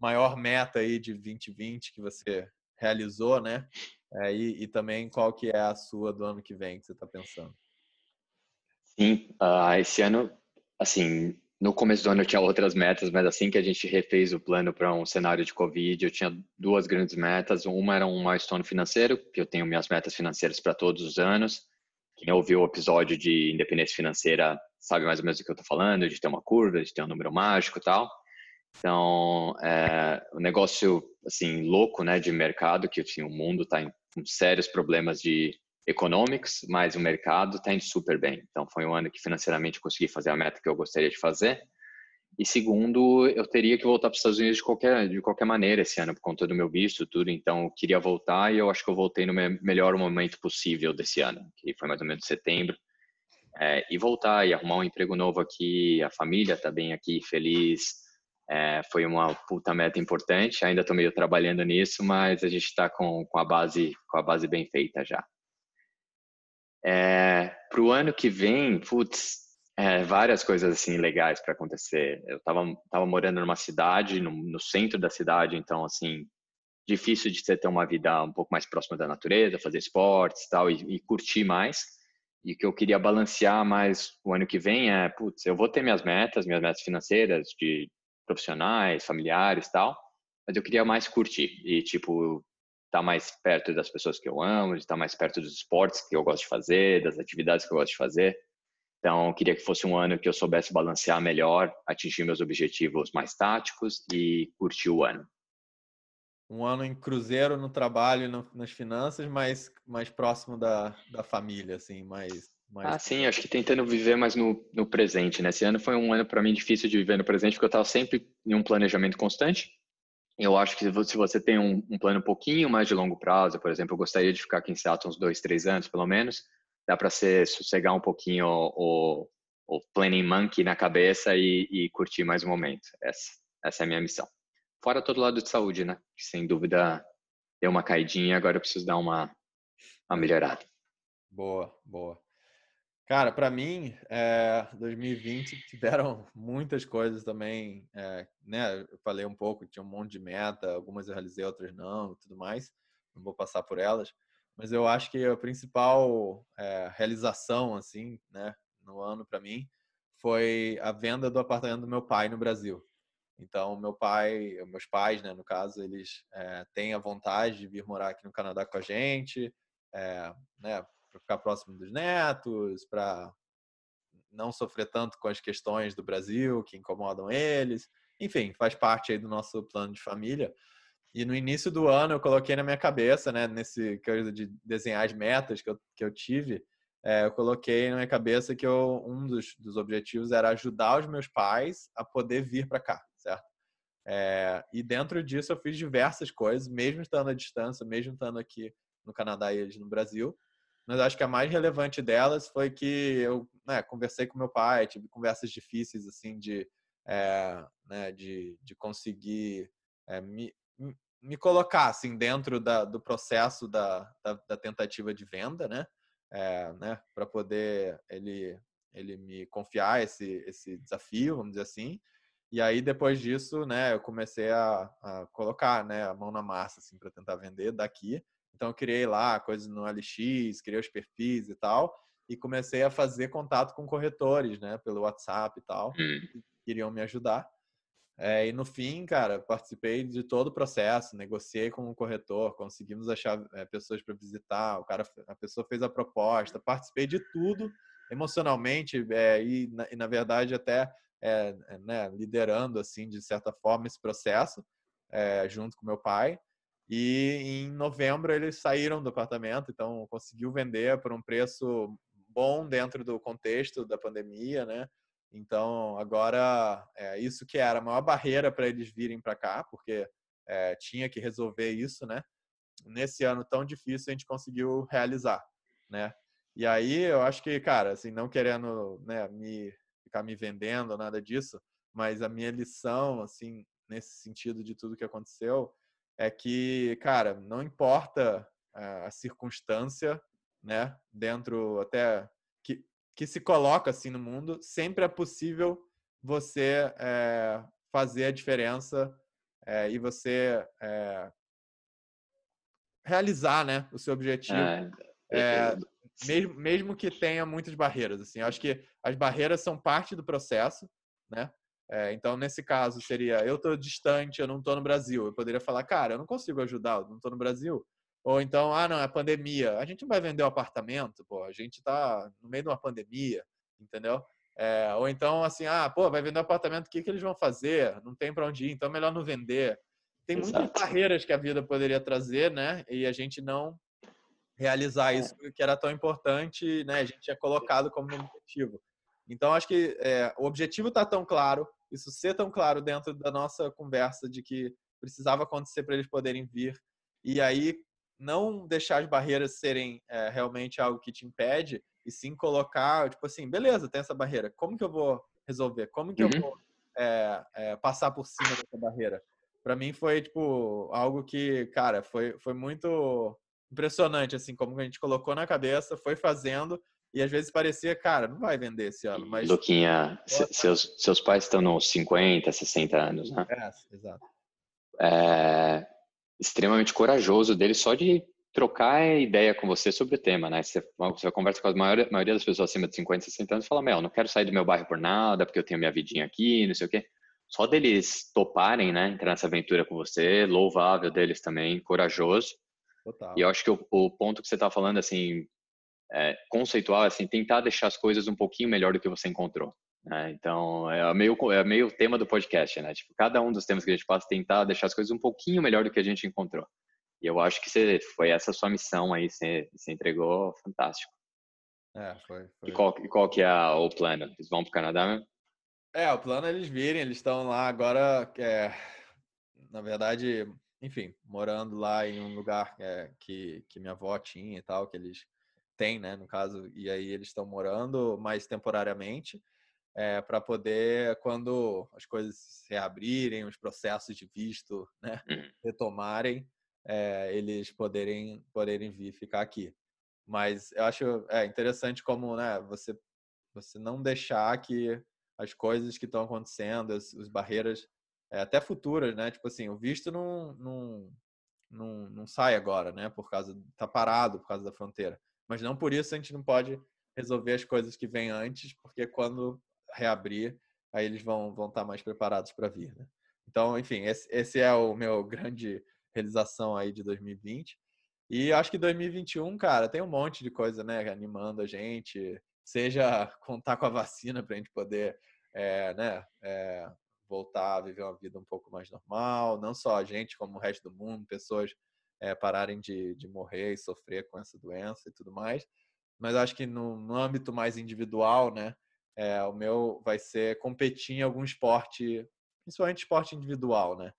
maior meta aí de 2020 que você realizou, né? É, e, e, também qual que é a sua do ano que vem que você está pensando? Sim, uh, esse ano, assim, no começo do ano eu tinha outras metas, mas assim que a gente refez o plano para um cenário de Covid, eu tinha duas grandes metas. Uma era um milestone financeiro, que eu tenho minhas metas financeiras para todos os anos. Quem ouviu o episódio de independência financeira sabe mais ou menos do que eu estou falando, de ter uma curva, de ter um número mágico e tal. Então, é, negócio, assim, louco, né, de mercado, que, assim, o mundo está com sérios problemas de econômicos, mas o mercado está indo super bem. Então, foi um ano que financeiramente consegui fazer a meta que eu gostaria de fazer. E segundo, eu teria que voltar para os Estados Unidos de qualquer, de qualquer maneira esse ano, por conta do meu visto, tudo. Então, eu queria voltar e eu acho que eu voltei no melhor momento possível desse ano, que foi mais ou menos setembro. É, e voltar e arrumar um emprego novo aqui, a família está bem aqui, feliz, é, foi uma puta meta importante. Ainda estou meio trabalhando nisso, mas a gente está com, com, a base com a base bem feita já. É, para o ano que vem, putz, é, várias coisas assim legais para acontecer. Eu estava tava morando numa cidade, no, no, centro da cidade, então assim difícil de ter uma vida um pouco mais próxima da natureza, fazer esportes tal e, e curtir mais. E o que eu queria balancear mais o ano que vem é, putz, eu vou ter minhas metas, minhas metas financeiras de profissionais, familiares tal, mas eu queria mais curtir e, tipo, estar tá mais perto das pessoas que eu amo, estar tá mais perto dos esportes que eu gosto de fazer, das atividades que eu gosto de fazer. Então, eu queria que fosse um ano que eu soubesse balancear melhor, atingir meus objetivos mais táticos e curtir o ano. Um ano em cruzeiro no trabalho, no, nas finanças, mas mais próximo da, da família, assim, mais mas... Ah, sim, acho que tentando viver mais no, no presente, né? Esse ano foi um ano para mim difícil de viver no presente, porque eu estava sempre em um planejamento constante. Eu acho que se você tem um, um, plano um pouquinho mais de longo prazo, por exemplo, eu gostaria de ficar aqui em Seattle uns dois, três anos, pelo menos, dá para sossegar um pouquinho o, o, planning monkey na cabeça e, e, curtir mais o momento. Essa, essa é a minha missão. Fora todo lado de saúde, né? Que sem dúvida deu uma caidinha, agora eu preciso dar uma, uma melhorada. Boa, boa. Cara, para mim, é, 2020 tiveram muitas coisas também, é, né? Eu falei um pouco, tinha um monte de meta, algumas eu realizei, outras não, tudo mais. Não vou passar por elas, mas eu acho que a principal é, realização, assim, né, no ano para mim, foi a venda do apartamento do meu pai no Brasil. Então, meu pai, meus pais, né, no caso, eles têm a vontade de vir morar aqui no Canadá com a gente, né, para ficar próximo dos netos, para não sofrer tanto com as questões do Brasil que incomodam eles. Enfim, faz parte aí do nosso plano de família. E no início do ano eu coloquei na minha cabeça, né, nesse coisa de desenhar as metas que eu, que eu tive, é, eu coloquei na minha cabeça que eu, um dos, dos objetivos era ajudar os meus pais a poder vir para cá, certo? É, e dentro disso eu fiz diversas coisas, mesmo estando à distância, mesmo estando aqui no Canadá e eles no Brasil. Mas acho que a mais relevante delas foi que eu né, conversei com meu pai, tive conversas difíceis assim de, é, né, de, de conseguir é, me, me colocar assim dentro da, do processo da, da, da, tentativa de venda, né? É, né? Para poder ele ele me confiar esse esse desafio, vamos dizer assim. E aí depois disso, né? Eu comecei a, a colocar, né? A mão na massa assim para tentar vender daqui. Então eu criei lá coisas no LX, criei os perfis e tal, e comecei a fazer contato com corretores, né? Pelo WhatsApp e tal, hum. que queriam me ajudar. É, e no fim, cara, participei de todo o processo, negociei com o corretor, conseguimos achar é, pessoas para visitar, o cara, a pessoa fez a proposta, participei de tudo emocionalmente é, e, na, e, na, verdade, até é, é, né, liderando, assim, de certa forma, esse processo, é, junto com meu pai. E em novembro eles saíram do apartamento, então conseguiu vender por um preço bom dentro do contexto da pandemia, né? Então, agora, é, isso que era a maior barreira para eles virem para cá, porque é, tinha que resolver isso, né? Nesse ano tão difícil, a gente conseguiu realizar, né? E aí, eu acho que, cara, assim, não querendo né, me ficar me vendendo, nada disso, mas a minha lição, assim, nesse sentido de tudo que aconteceu, é que, cara, não importa a circunstância, né? Dentro até que se coloca assim no mundo, sempre é possível você é, fazer a diferença é, e você é, realizar, né, o seu objetivo. É, mesmo, mesmo que tenha muitas barreiras, assim, eu acho que as barreiras são parte do processo, né? Então, nesse caso, seria eu estou distante, eu não estou no Brasil. Eu poderia falar, cara, eu não consigo ajudar, eu não estou no Brasil. Ou então, ah, não, é pandemia. A gente não vai vender o um apartamento, pô. A gente tá no meio de uma pandemia, entendeu? É, ou então, assim, ah, pô, vai vender o um apartamento, o que, que eles vão fazer? Não tem para onde ir, então é melhor não vender. Tem Exato. muitas barreiras que a vida poderia trazer, né? E a gente não realizar é. isso que era tão importante, né? A gente tinha colocado como objetivo. Então, acho que é, o objetivo está tão claro, isso ser tão claro dentro da nossa conversa de que precisava acontecer para eles poderem vir. E aí, não deixar as barreiras serem é, realmente algo que te impede, e sim colocar, tipo assim, beleza, tem essa barreira, como que eu vou resolver? Como que uhum. eu vou é, é, passar por cima dessa barreira? Para mim foi, tipo, algo que, cara, foi, foi muito impressionante, assim, como a gente colocou na cabeça, foi fazendo, e às vezes parecia, cara, não vai vender esse ano. Mas... Luquinha, seus, seus pais estão nos 50, 60 anos, né? É, exato. É, extremamente corajoso dele só de trocar ideia com você sobre o tema, né? Você, você conversa com a maioria, maioria, das pessoas acima de 50, 60 anos e fala, meu, não quero sair do meu bairro por nada, porque eu tenho minha vidinha aqui, não sei o quê. Só deles toparem, né, entrar nessa aventura com você, louvável deles também, corajoso. Total. E eu acho que o, o ponto que você está falando, assim, é, conceitual, assim, tentar deixar as coisas um pouquinho melhor do que você encontrou. Né? Então, é meio, é meio tema do podcast, né? Tipo, cada um dos temas que a gente passa tentar deixar as coisas um pouquinho melhor do que a gente encontrou. E eu acho que você, foi essa sua missão aí, você, você entregou fantástico. É, foi. foi. E, qual, e qual que é o plano? Eles vão para o Canadá mesmo? É, o plano é eles virem, eles estão lá agora, é, na verdade, enfim, morando lá em um lugar é, que, que minha avó tinha e tal, que eles têm, né, no caso, e aí eles estão morando mais temporariamente é, para poder, quando as coisas se reabrirem, os processos de visto né, uhum. retomarem, é, eles poderem, poderem vir ficar aqui. Mas eu acho é, interessante como né, você, você não deixar que as coisas que estão acontecendo, as, as barreiras, é, até futuras, né? Tipo assim, o visto não, não, não, não sai agora, né? Por causa, tá parado por causa da fronteira. Mas não por isso a gente não pode resolver as coisas que vêm antes, porque quando reabrir, aí eles vão vão estar tá mais preparados para vir, né? Então, enfim, esse, esse é o meu grande realização aí de 2020. E acho que 2021, cara, tem um monte de coisa, né, animando a gente, seja contar com a vacina para a gente poder, é, né, é, voltar a viver uma vida um pouco mais normal, não só a gente, como o resto do mundo, pessoas é, pararem de, de morrer e sofrer com essa doença e tudo mais. Mas acho que no, no âmbito mais individual, né, é, o meu vai ser competir em algum esporte, principalmente esporte individual, né?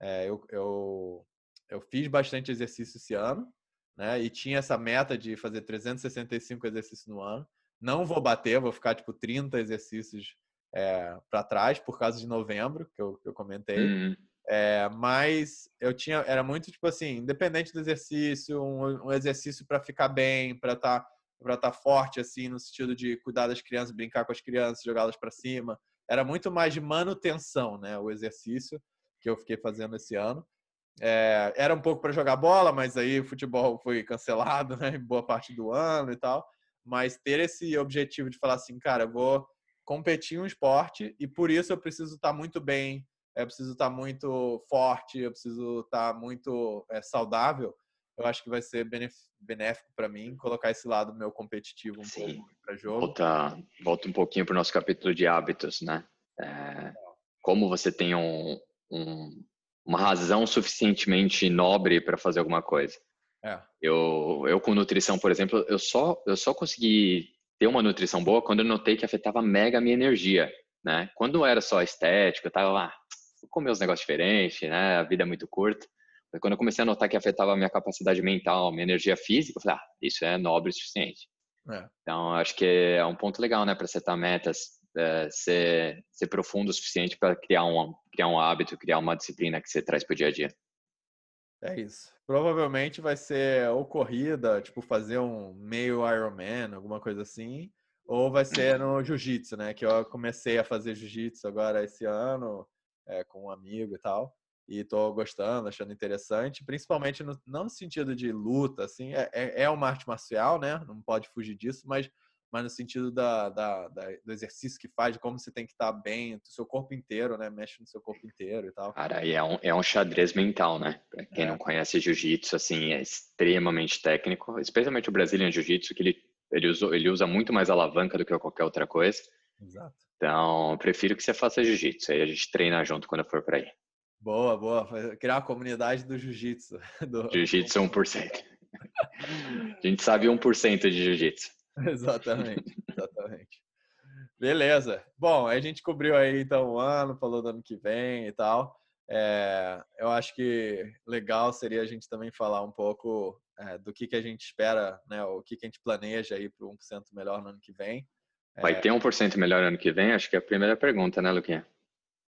É, eu, eu, eu fiz bastante exercício esse ano, né? E tinha essa meta de fazer 365 exercícios no ano. Não vou bater, vou ficar tipo 30 exercícios é, para trás por causa de novembro, que eu, que eu comentei. Uhum. É, mas eu tinha, era muito tipo assim, independente do exercício, um, um exercício para ficar bem, para estar tá, para estar tá forte assim no sentido de cuidar das crianças, brincar com as crianças, jogá-las para cima. Era muito mais de manutenção, né? O exercício que eu fiquei fazendo esse ano. É, era um pouco para jogar bola, mas aí o futebol foi cancelado, né? Boa parte do ano e tal. Mas ter esse objetivo de falar assim, cara, eu vou competir um esporte e por isso eu preciso estar tá muito bem, eu preciso estar tá muito forte, eu preciso estar tá muito é, saudável. Eu acho que vai ser benéfico para mim colocar esse lado meu competitivo um Sim. pouco para jogo. Volta, volta um pouquinho para o nosso capítulo de hábitos, né? É, como você tem um, um, uma razão suficientemente nobre para fazer alguma coisa. É. Eu, eu com nutrição, por exemplo, eu só, eu só consegui ter uma nutrição boa quando eu notei que afetava mega a minha energia, né? Quando era só estética, eu tava lá, comer uns negócios diferentes, né? A vida é muito curta. Mas quando eu comecei a notar que afetava a minha capacidade mental, minha energia física, eu falei, ah, isso é nobre o suficiente. É. Então, acho que é um ponto legal, né, para setar metas, é, ser, ser profundo o suficiente para criar um, criar um hábito, criar uma disciplina que você traz para o dia a dia. É isso. Provavelmente vai ser ou corrida, tipo fazer um meio Ironman, alguma coisa assim, ou vai ser no jiu-jitsu, né? Que eu comecei a fazer jiu-jitsu agora esse ano é, com um amigo e tal, e tô gostando, achando interessante, principalmente no, não no sentido de luta, assim, é, é, é uma arte marcial, né? Não pode fugir disso, mas mas no sentido da, da, da, do exercício que faz, de como você tem que estar bem, do seu corpo inteiro, né? Mexe no seu corpo inteiro e tal. Cara, e é um, é um xadrez mental, né? Pra quem é. não conhece jiu-jitsu, assim, é extremamente técnico, especialmente o Brazilian Jiu-Jitsu, que ele, ele, usa, ele usa muito mais alavanca do que qualquer outra coisa. Exato. Então, prefiro que você faça jiu-jitsu, aí a gente treina junto quando for para aí. Boa, boa. Criar a comunidade do jiu-jitsu. Do... Jiu-jitsu 1%. a gente sabe 1% de jiu-jitsu. exatamente, exatamente. Beleza. Bom, a gente cobriu aí então o ano, falou do ano que vem e tal. É, eu acho que legal seria a gente também falar um pouco é, do que, que a gente espera, né? O que, que a gente planeja aí para o 1% melhor no ano que vem. Vai é... ter 1% melhor ano que vem? Acho que é a primeira pergunta, né, Luquinha?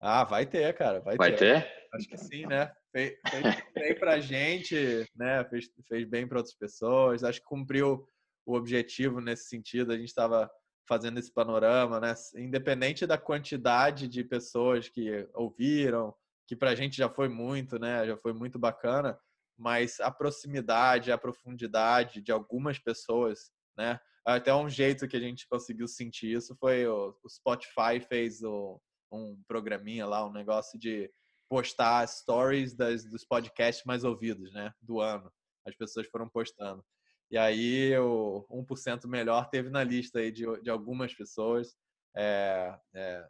Ah, vai ter, cara. Vai, vai ter. ter. Acho que sim, né? Fez, fez bem pra gente, né? Fez, fez bem para outras pessoas. Acho que cumpriu o objetivo nesse sentido. A gente estava fazendo esse panorama, né? Independente da quantidade de pessoas que ouviram, que para a gente já foi muito, né? Já foi muito bacana, mas a proximidade, a profundidade de algumas pessoas, né? Até um jeito que a gente conseguiu sentir isso foi o, o Spotify fez o, um programinha lá, um negócio de postar stories das, dos podcasts mais ouvidos, né? Do ano. As pessoas foram postando. E aí o 1% melhor teve na lista aí de, de algumas pessoas, é, é,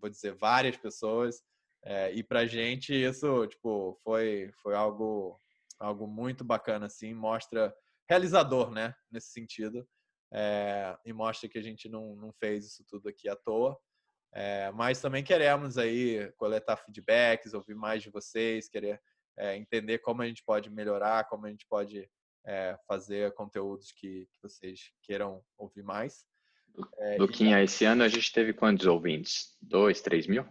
vou dizer várias pessoas, é, e pra gente isso tipo foi foi algo algo muito bacana assim, mostra realizador, né, nesse sentido, é, e mostra que a gente não, não fez isso tudo aqui à toa. É, mas também queremos aí coletar feedbacks, ouvir mais de vocês, querer é, entender como a gente pode melhorar, como a gente pode é, fazer conteúdos que, que, vocês queiram ouvir mais. Luquinha, e... esse ano a gente teve quantos ouvintes? Dois, três mil?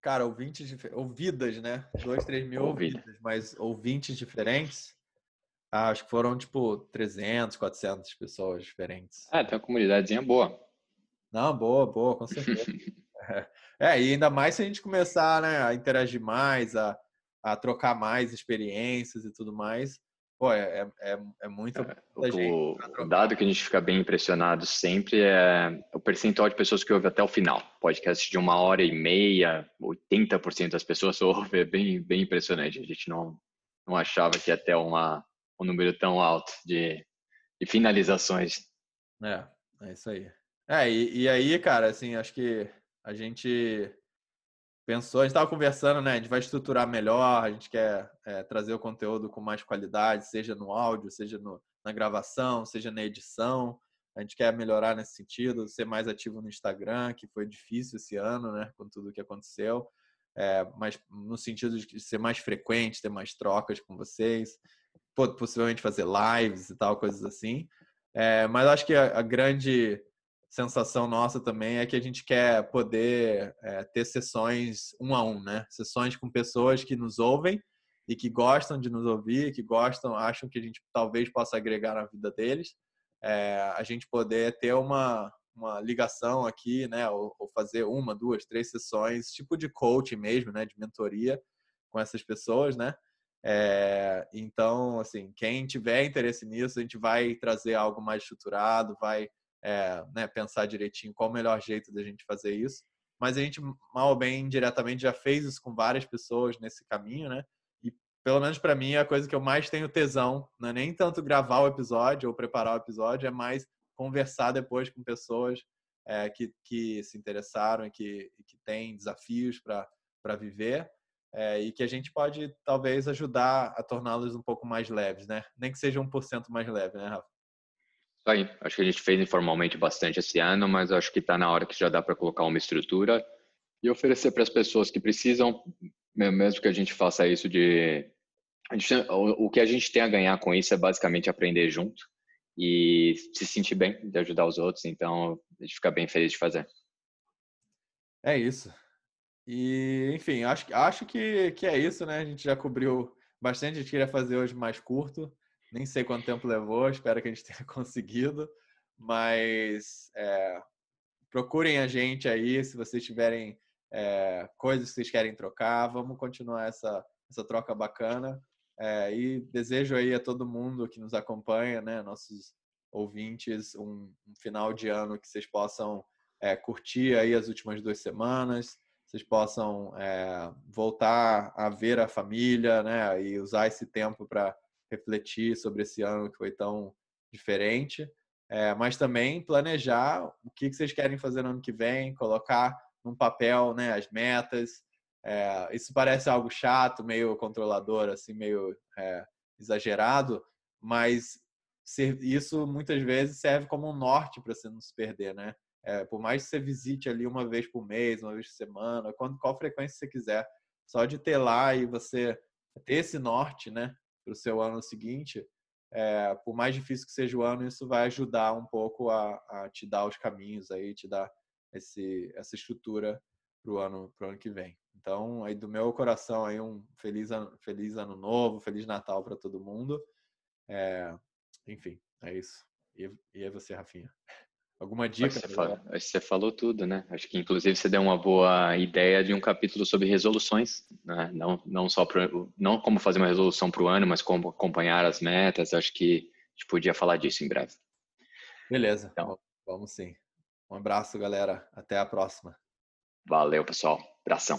Cara, ouvintes, ouvidas, né? Dois, três mil Ouvida. ouvidas, mas ouvintes diferentes, acho que foram tipo 300, 400 pessoas diferentes. Ah, tem uma comunidadezinha boa. Não, boa, boa, com certeza. é, e ainda mais se a gente começar né, a interagir mais, a, a trocar mais experiências e tudo mais, Pô, é, é, é, é muito. É, o, o, dado que a gente fica bem impressionado sempre é o percentual de pessoas que ouvem até o final. Podcast de uma hora e meia, 80% das pessoas ouvem, é bem, bem impressionante. A gente não, não achava que ter uma, um número tão alto de, de finalizações. É, é isso aí. É, e, e aí, cara, assim, acho que a gente pensou, a gente estava conversando, né? A gente vai estruturar melhor, a gente quer é, trazer o conteúdo com mais qualidade, seja no áudio, seja no, na gravação, seja na edição. A gente quer melhorar nesse sentido, ser mais ativo no Instagram, que foi difícil esse ano, né? Com tudo que aconteceu. É, mas no sentido de ser mais frequente, ter mais trocas com vocês, possivelmente fazer lives e tal, coisas assim. É, mas acho que a, a grande sensação nossa também é que a gente quer poder é, ter sessões um a um, né? Sessões com pessoas que nos ouvem e que gostam de nos ouvir, que gostam, acham que a gente talvez possa agregar na vida deles. É, a gente poder ter uma, uma ligação aqui, né? Ou, ou, fazer uma, duas, três sessões, tipo de coaching mesmo, né? De mentoria com essas pessoas, né? É, então, assim, quem tiver interesse nisso, a gente vai trazer algo mais estruturado, vai é, né, pensar direitinho qual o melhor jeito da gente fazer isso. Mas a gente, mal ou bem, diretamente já fez isso com várias pessoas nesse caminho, né? E pelo menos para mim, a coisa que eu mais tenho tesão não é nem tanto gravar o episódio ou preparar o episódio, é mais conversar depois com pessoas é, que, que se interessaram e que, que têm desafios para viver. É, e que a gente pode talvez ajudar a torná-los um pouco mais leves, né? Nem que seja 1% mais leve, né, Rafa? aí. Acho que a gente fez informalmente bastante esse ano, mas acho que está na hora que já dá para colocar uma estrutura e oferecer para as pessoas que precisam, mesmo que a gente faça isso de. Gente, o que a gente tem a ganhar com isso é basicamente aprender junto e se sentir bem de ajudar os outros. Então, a gente fica bem feliz de fazer. É isso. E, enfim, acho, acho que, que é isso, né? A gente já cobriu bastante. A gente queria fazer hoje mais curto. Nem sei quanto tempo levou, espero que a gente tenha conseguido. Mas é, procurem a gente aí se vocês tiverem é, coisas que vocês querem trocar. Vamos continuar essa, essa troca bacana. É, e desejo aí a todo mundo que nos acompanha, né, nossos ouvintes, um, um final de ano que vocês possam curtir aí as últimas duas semanas, vocês possam é, voltar a ver a família, né, e usar esse tempo para refletir sobre esse ano que foi tão diferente, é, mas também planejar o que, vocês querem fazer no ano que vem, colocar num papel né, as metas. É, isso parece algo chato, meio controlador, assim, meio é, exagerado, mas isso muitas vezes serve como um norte para você não se perder, né? É, por mais que você visite ali uma vez por mês, uma vez por semana, quando, qual frequência você quiser, só de ter lá e você ter esse norte, né? para o seu ano seguinte, é, por mais difícil que seja o ano, isso vai ajudar um pouco a, a te dar os caminhos aí, te dar esse, essa estrutura para o ano, ano que vem. Então, aí do meu coração aí um feliz ano, feliz ano novo, feliz Natal para todo mundo. É, enfim, é isso. E, e é você, Rafinha? Alguma dica? Você, fala, você, falou tudo, né? Acho que inclusive você deu uma boa ideia de um capítulo sobre resoluções, né? Não, não só pro, não como fazer uma resolução para o ano, mas como acompanhar as metas. Acho que a gente podia falar disso em breve. Beleza. Então, vamos sim. Um abraço, galera. Até a próxima. Valeu, pessoal. Abração.